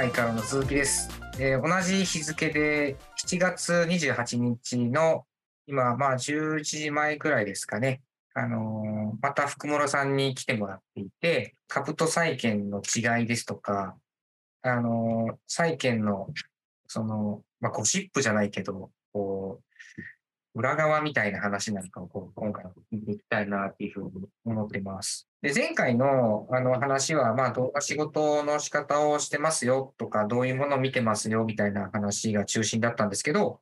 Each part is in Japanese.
回からの続きです。えー同じ日付で7月28日の今、まあ11時前くらいですかね。あのーまた福室さんに来てもらっていて、株と債券の違いですとか、あのー債券の、その、まあゴシップじゃないけど、こう、裏側みたいな話なんかをこう今回は聞いていきたいなっていうふうに思ってます。で、前回のあの話は、まあ動画仕事の仕方をしてますよとか、どういうものを見てますよみたいな話が中心だったんですけど、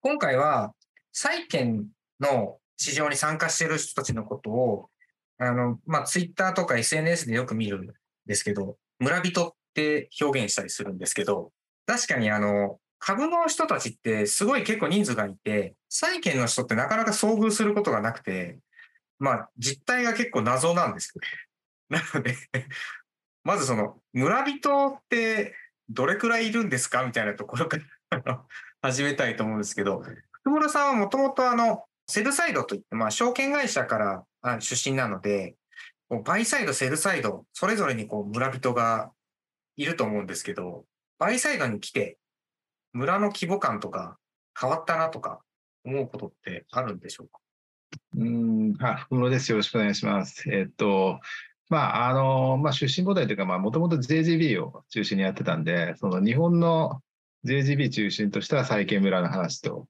今回は債券の市場に参加している人たちのことを、あの、まあツイッターとか SNS でよく見るんですけど、村人って表現したりするんですけど、確かにあの、株の人たちってすごい結構人数がいて、債券の人ってなかなか遭遇することがなくて、まあ実態が結構謎なんですよね。なので、まずその村人ってどれくらいいるんですかみたいなところから 始めたいと思うんですけど、福村さんはもともとあの、セルサイドといって、まあ証券会社から出身なので、バイサイド、セルサイド、それぞれにこう村人がいると思うんですけど、バイサイドに来て、村の規模感とか変わったなとか思うことってあるんでしょうか？うん、あ、福室です。よろしくお願いします。えっと、まあ、あの、まあ、出身母体というか、まあ、もともと JGB を中心にやってたんで、その日本の JGB 中心とした債券村の話と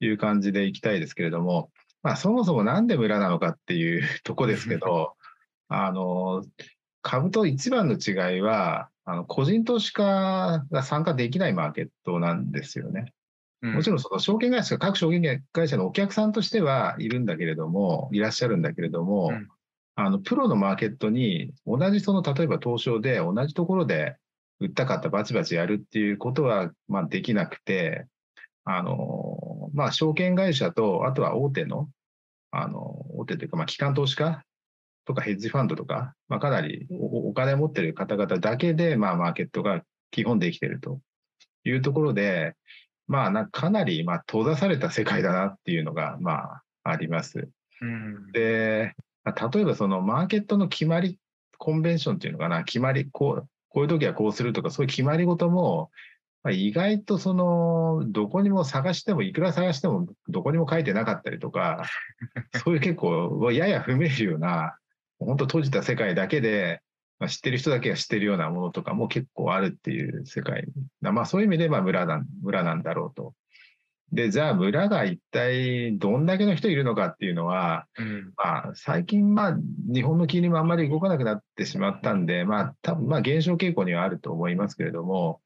いう感じでいきたいですけれども、まあ、そもそもなんで村なのかっていう とこですけど、あの、株と一番の違いは、あの、個人投資家が参加できないマーケットなんですよね。もちろんその証券会社、各証券会社のお客さんとしてはいるんだけれども、いらっしゃるんだけれども、うん。あの、プロのマーケットに同じその、例えば東証で同じところで売ったかったバチバチやるっていうことは、まあできなくて、あの、まあ証券会社と、あとは大手の、あの、大手というか、まあ機関投資家とかヘッジファンドとか、まあかなりおお金持ってる方々だけで、まあマーケットが基本できてるというところで、まあな、かなり、まあ、閉ざされた世界だなっていうのが、まあ、あります。うんで、まあ例えばそのマーケットの決まり、コンベンションっていうのかな、決まり、こう、こういう時はこうするとか、そういう決まり事も、まあ、意外とその、どこにも探しても、いくら探しても、どこにも書いてなかったりとか、そういう結構、やや不明瞭な、本当閉じた世界だけで、まあ、知ってる人だけが知ってるようなものとかも結構あるっていう世界。まあそういう意味でまあ村なん村なんだろうと。で、じゃあ村が一体どんだけの人いるのかっていうのは、うん。まあ最近まあ日本の金利もあんまり動かなくなってしまったんで、まあ多分まあ減少傾向にはあると思いますけれども、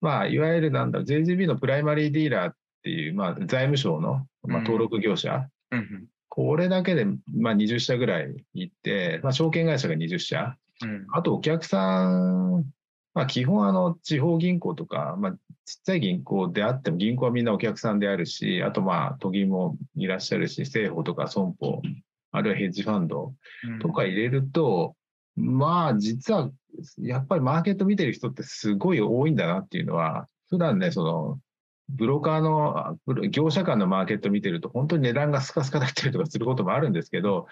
まあいわゆるなんだろう、JGB のプライマリーディーラーっていう、まあ財務省のまあ登録業者、うんこれだけでまあ20社ぐらいいて、まあ証券会社が20社、うん。あとお客さん、まあ基本あの地方銀行とか、まあちっちゃい銀行であっても銀行はみんなお客さんであるし、あとまあ都銀もいらっしゃるし、政府とか損保、あるいはヘッジファンドうん。とか入れると、まあ実はやっぱりマーケット見てる人ってすごい多いんだなっていうのは、普段ね、そのブローカーの、業者間のマーケット見てると本当に値段がスカスカだったりとかすることもあるんですけど、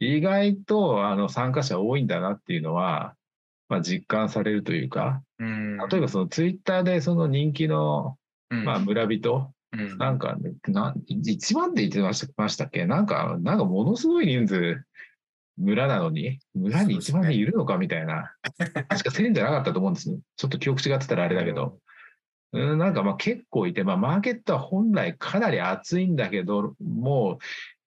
意外とあの参加者多いんだなっていうのは、まあ、実感されるというか、うん例えばそのツイッターでその人気の、うんまあ、村人、うんなんかね、な一番って言ってましたましたっけ？なんか、なんかものすごい人数、村なのに、村に一番人いるのかみたいな。確か1000じゃなかったと思うんですよ。ちょっと記憶違ってたらあれだけど。うん、なんかまあ結構いて、まあマーケットは本来かなり熱いんだけど、もう、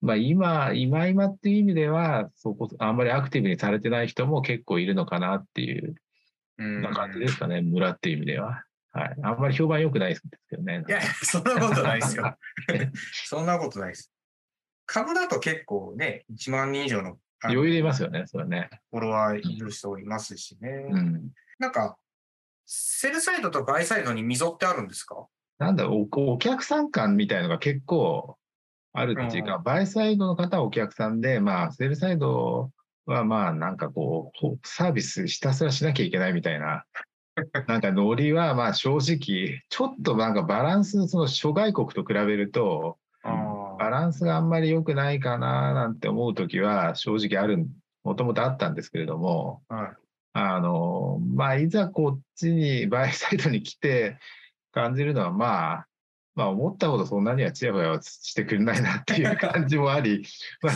まあ今、今今っていう意味では、そこ、あんまりアクティブにされてない人も結構いるのかなっていううんな感じですかね、村っていう意味では。はい。あんまり評判良くないですけどね。いや、そんなことないですよ。そんなことないです。株だと結構ね、1万人以上の余裕でいますよね、それね。フォロワーいる人いますしね。うん。なんか、セルサイドとバイサイドに溝ってあるんですか？なんだお、お客さん感みたいのが結構あるっていうか、バイサイドの方はお客さんで、まあ、セルサイドはまあ、なんかこう、ほサービスひたすらしなきゃいけないみたいな、なんかノリはまあ正直、ちょっとなんかバランス、その諸外国と比べると、あバランスがあんまり良くないかななんて思うときは正直ある、もともとあったんですけれども、あ。はい。あの、まあ、いざこっちに、バイサイドに来て感じるのは、まあ、まあ、思ったほどそんなにはちやほやはしてくれないなっていう感じもあり、まあ、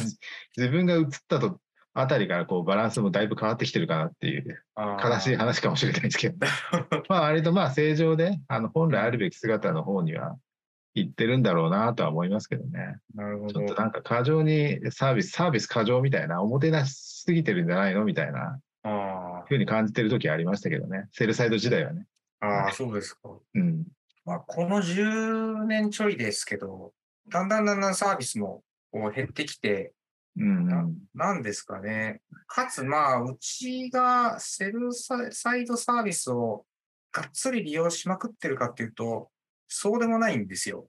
自分が移ったとあたりからこうバランスもだいぶ変わってきてるかなっていう悲しい話かもしれないですけど、まあ割とまあ正常で、あの本来あるべき姿の方には行ってるんだろうなとは思いますけどね。なるほど。ちょっとなんか過剰にサービス、サービス過剰みたいな、おもてなしすぎてるんじゃないのみたいな、ふうに感じてる時ありましたけどね。セルサイド時代はね。ああ、そうですか。うん。まあ、この10年ちょいですけど、だんだんだんだんサービスも減ってきて、うんな、なんですかね。かつ、まあ、うちがセルサイドサービスをがっつり利用しまくってるかっていうと、そうでもないんですよ。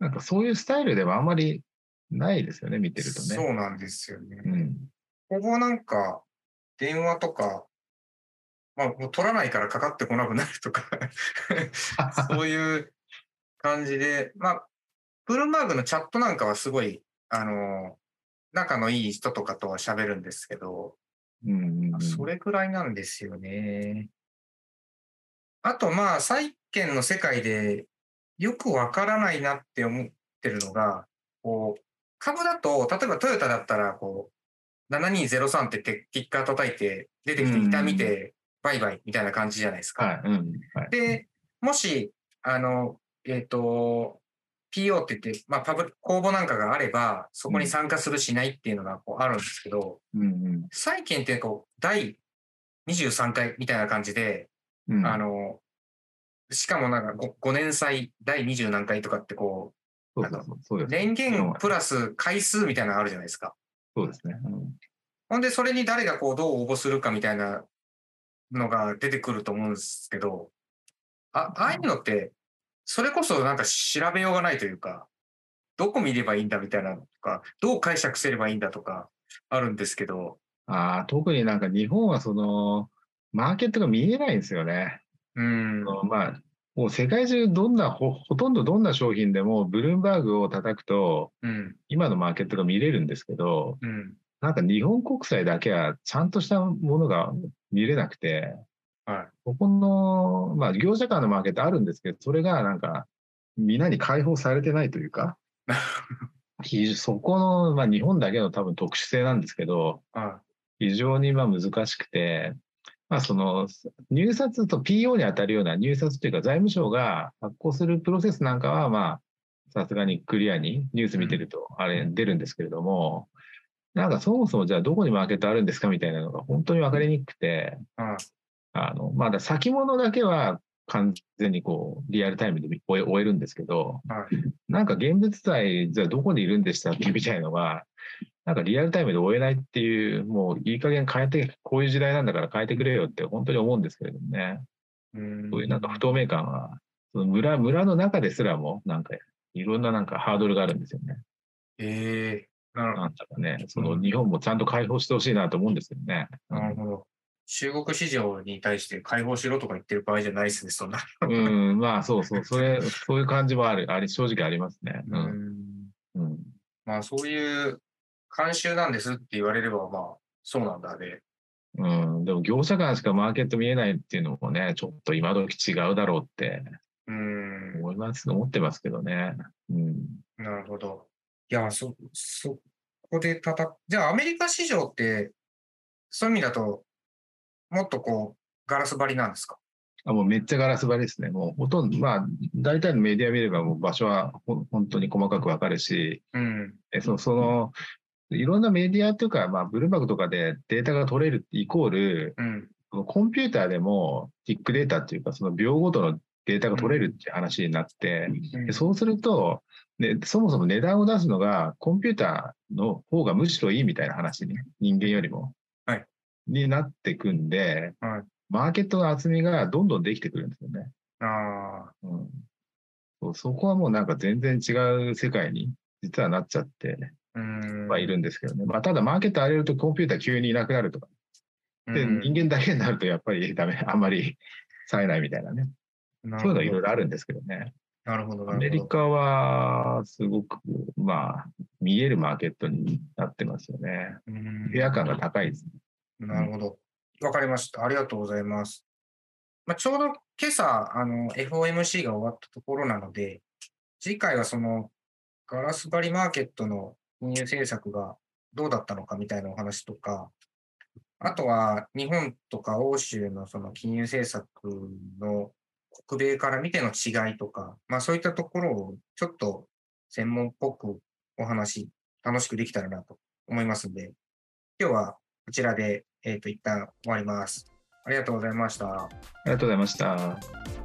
なんかそういうスタイルではあんまりないですよね、見てるとね。そうなんですよね。うん、ここなんか、電話とか、まあ、もう取らないからかかってこなくなるとか そういう感じで、まあ、ブルームバーグのチャットなんかはすごい、あの、仲のいい人とかとは喋るんですけど、うんそれくらいなんですよね。あと、まあ、債券の世界でよくわからないなって思ってるのが、こう、株だと、例えばトヨタだったら、こう、7203ってティッカー叩いて、出てきて板見て、バイバイみたいな感じじゃないですか。はい。うん。はい、で、もし、あの、えっ、ー、と、PO って言って、まあ、パブ公募なんかがあれば、そこに参加するしないっていうのがこうあるんですけど、うんうん、債券ってこう、第23回みたいな感じで、うん、あの、しかもなんか 5, 5年祭第20何回とかってこう、そう年限プラス回数みたいなのあるじゃないですか。そうですね。うん、ほんで、それに誰がこう、どう応募するかみたいなのが出てくると思うんですけど、あああいうのって、それこそなんか調べようがないというか、どこ見ればいいんだみたいなとか、どう解釈すればいいんだとか、あるんですけど。あ特になんか日本はその、マーケットが見えないんですよね。うん。まあ、もう世界中どんなほ、ほとんどどんな商品でも、ブルームバーグを叩くと、うん、今のマーケットが見れるんですけど、うん、なんか日本国債だけはちゃんとしたものが見れなくて、はい、ここの、まあ、業者間のマーケットあるんですけど、それがなんか、皆に開放されてないというか、そこの、まあ、日本だけの多分特殊性なんですけど、非常にまあ難しくて、まあ、その入札と PO に当たるような入札というか財務省が発行するプロセスなんかは、まあ、さすがにクリアにニュース見てるとあれ出るんですけれども、なんかそもそもじゃあどこにマーケットあるんですかみたいなのが本当に分かりにくくて、あの、まだ先物だけは完全にこう、リアルタイムで終え終えるんですけど、はい、なんか現物体、じゃあどこにいるんでしたっけみたいなのが、なんかリアルタイムで終えないっていう、もういい加減変えて、こういう時代なんだから変えてくれよって本当に思うんですけれどもね。うんそういうなんか不透明感は、その村村の中ですらも、なんかいろんななんかハードルがあるんですよね。ええー、なんだかね、その日本もちゃんと解放してほしいなと思うんですよね。なるほど。中国市場に対して解放しろとか言ってる場合じゃないですね、そんな。うん、まあそうそう、それ、そういう感じもある、あり、正直ありますね。うん。うん、まあそういう慣習なんですって言われれば、まあそうなんだね。うん、でも業者間しかマーケット見えないっていうのもね、ちょっと今時違うだろうって思います、思ってますけどね。うん。なるほど。いや、そ、そこでたた、じゃあアメリカ市場って、そういう意味だと、もっとこう、ガラス張りなんですか？あもうめっちゃガラス張りですね。もうほとんど、まあ、大体のメディア見ればもう場所は本当に細かくわかるし、うん、えそその、いろんなメディアというか、まあ、ブルーバグとかでデータが取れるイコール、うん、コンピューターでもティックデータっていうか、その秒ごとのデータが取れるって話になって、うん、そうすると、ね、そもそも値段を出すのがコンピューターの方がむしろいいみたいな話に、人間よりも。になっていくんで、はい、マーケットの厚みがどんどんできてくるんですよね。あうんそ、そこはもうなんか全然違う世界に実はなっちゃってはいるんですけどね。まあ、ただマーケット荒れるとコンピューター急にいなくなるとか。で、人間だけになるとやっぱりダメ、あんまり冴えないみたいなね。そういうのはいろいろあるんですけどね。なるほど。アメリカはすごく、まあ、見えるマーケットになってますよね。部屋感が高いですね。なるほど。わかりました。ありがとうございます。まあ、ちょうど今朝、あの、FOMC が終わったところなので、次回はその、ガラス張りマーケットの金融政策がどうだったのかみたいなお話とか、あとは日本とか欧州のその金融政策の北米から見ての違いとか、まあそういったところをちょっと専門っぽくお話、楽しくできたらなと思いますんで、今日はこちらで、えっ、と、一旦終わります。ありがとうございました。ありがとうございました。